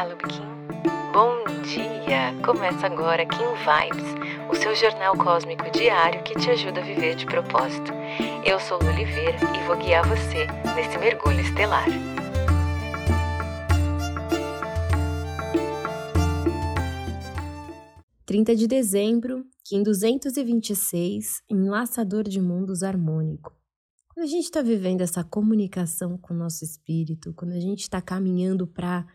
Fala, Kim. Bom dia! Começa agora Kim Vibes, o seu jornal cósmico diário que te ajuda a viver de propósito. Eu sou Lu Oliveira e vou guiar você nesse mergulho estelar. Trinta de dezembro, Kim 226, Enlaçador de Mundos Harmônico. Quando a gente está vivendo essa comunicação com o nosso espírito, quando a gente está caminhando para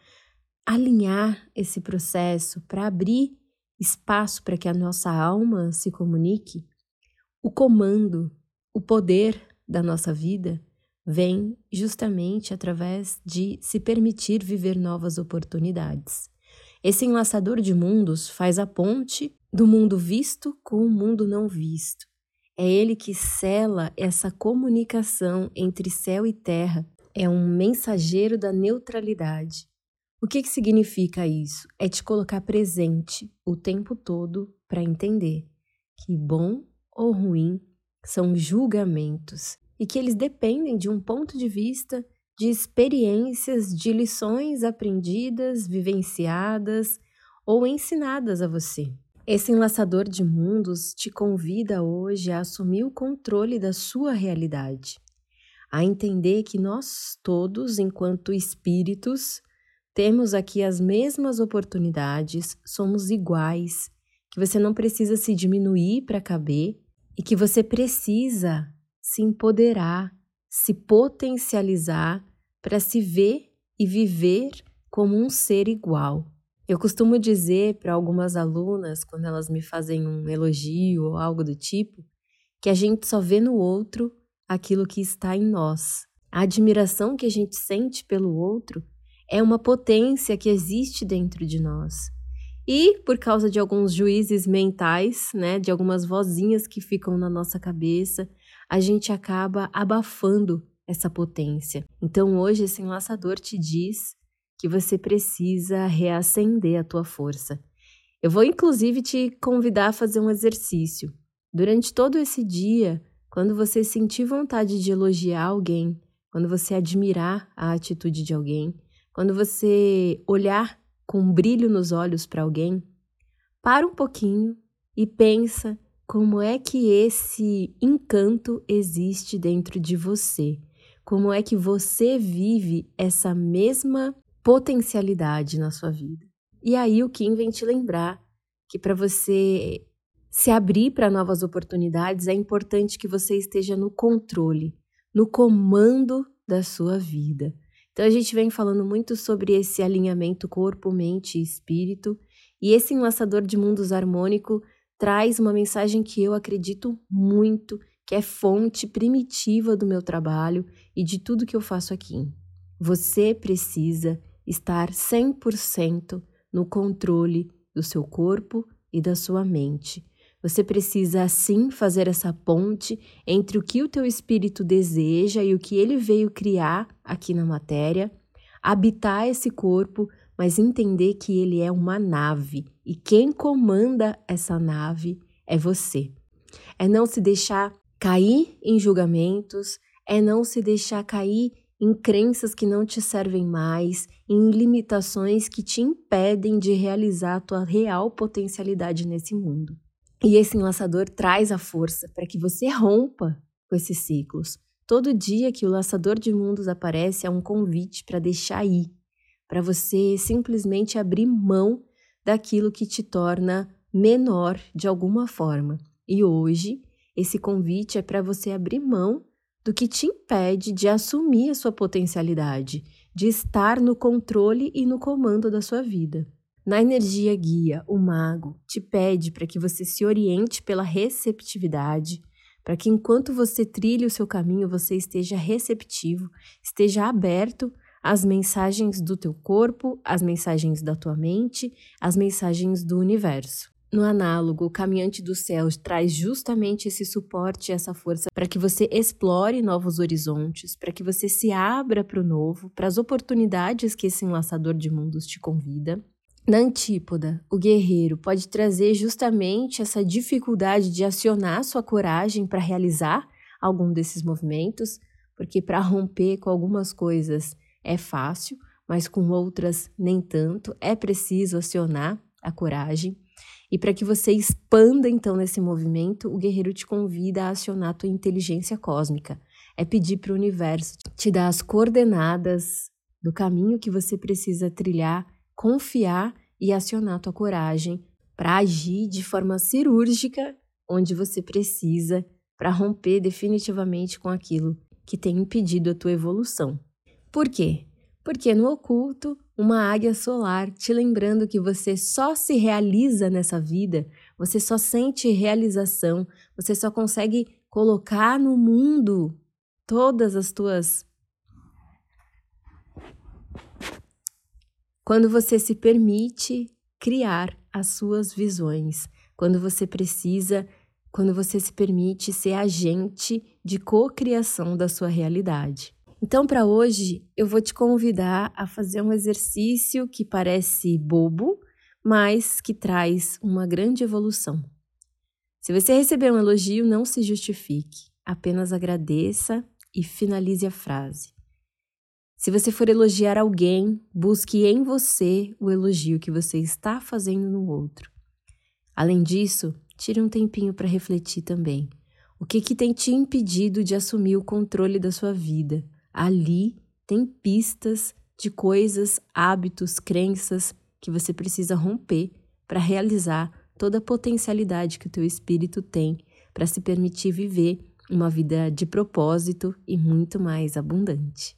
alinhar esse processo, para abrir espaço para que a nossa alma se comunique, o comando, o poder da nossa vida vem justamente através de se permitir viver novas oportunidades. Esse enlaçador de mundos faz a ponte do mundo visto com o mundo não visto. É ele que sela essa comunicação entre céu e terra. É um mensageiro da neutralidade. O que, que significa isso? É te colocar presente o tempo todo para entender que bom ou ruim são julgamentos e que eles dependem de um ponto de vista, de experiências, de lições aprendidas, vivenciadas ou ensinadas a você. Esse enlaçador de mundos te convida hoje a assumir o controle da sua realidade, a entender que nós todos, enquanto espíritos, temos aqui as mesmas oportunidades, somos iguais, que você não precisa se diminuir para caber e que você precisa se empoderar, se potencializar para se ver e viver como um ser igual. Eu costumo dizer para algumas alunas, quando elas me fazem um elogio ou algo do tipo, que a gente só vê no outro aquilo que está em nós. A admiração que a gente sente pelo outro é uma potência que existe dentro de nós. E por causa de alguns juízes mentais, né, de algumas vozinhas que ficam na nossa cabeça, a gente acaba abafando essa potência. Então hoje esse enlaçador te diz que você precisa reacender a tua força. Eu vou inclusive te convidar a fazer um exercício. Durante todo esse dia, quando você sentir vontade de elogiar alguém, quando você admirar a atitude de alguém, quando você olhar com um brilho nos olhos para alguém, para um pouquinho e pensa como é que esse encanto existe dentro de você. Como é que você vive essa mesma potencialidade na sua vida. E aí o Kim vem te lembrar que para você se abrir para novas oportunidades é importante que você esteja no controle, no comando da sua vida. Então a gente vem falando muito sobre esse alinhamento corpo, mente e espírito, e esse enlaçador de mundos harmônico traz uma mensagem que eu acredito muito, que é fonte primitiva do meu trabalho e de tudo que eu faço aqui. Você precisa estar 100% no controle do seu corpo e da sua mente. Você precisa assim fazer essa ponte entre o que o teu espírito deseja e o que ele veio criar aqui na matéria, habitar esse corpo, mas entender que ele é uma nave e quem comanda essa nave é você. É não se deixar cair em julgamentos, é não se deixar cair em crenças que não te servem mais, em limitações que te impedem de realizar a tua real potencialidade nesse mundo. E esse enlaçador traz a força para que você rompa com esses ciclos. Todo dia que o laçador de mundos aparece é um convite para deixar ir, para você simplesmente abrir mão daquilo que te torna menor de alguma forma. E hoje, esse convite é para você abrir mão do que te impede de assumir a sua potencialidade, de estar no controle e no comando da sua vida. Na energia guia, o mago te pede para que você se oriente pela receptividade, para que enquanto você trilhe o seu caminho, você esteja receptivo, esteja aberto às mensagens do teu corpo, às mensagens da tua mente, às mensagens do universo. No análogo, o caminhante dos céus traz justamente esse suporte, essa força para que você explore novos horizontes, para que você se abra para o novo, para as oportunidades que esse enlaçador de mundos te convida. Na antípoda, o guerreiro pode trazer justamente essa dificuldade de acionar sua coragem para realizar algum desses movimentos, porque para romper com algumas coisas é fácil, mas com outras nem tanto. É preciso acionar a coragem. E para que você expanda então nesse movimento, o guerreiro te convida a acionar a tua inteligência cósmica. É pedir para o universo te dar as coordenadas do caminho que você precisa trilhar, confiar e acionar tua coragem para agir de forma cirúrgica onde você precisa para romper definitivamente com aquilo que tem impedido a tua evolução. Por quê? Porque no oculto, uma águia solar te lembrando que você só se realiza nessa vida, você só sente realização, você só consegue colocar no mundo todas as tuas quando você se permite criar as suas visões, quando você precisa quando você se permite ser agente de cocriação da sua realidade. Então, para hoje, eu vou te convidar a fazer um exercício que parece bobo, mas que traz uma grande evolução. Se você receber um elogio, não se justifique, apenas agradeça e finalize a frase. Se você for elogiar alguém, busque em você o elogio que você está fazendo no outro. Além disso, tire um tempinho para refletir também. O que, que tem te impedido de assumir o controle da sua vida? Ali tem pistas de coisas, hábitos, crenças que você precisa romper para realizar toda a potencialidade que o teu espírito tem para se permitir viver uma vida de propósito e muito mais abundante.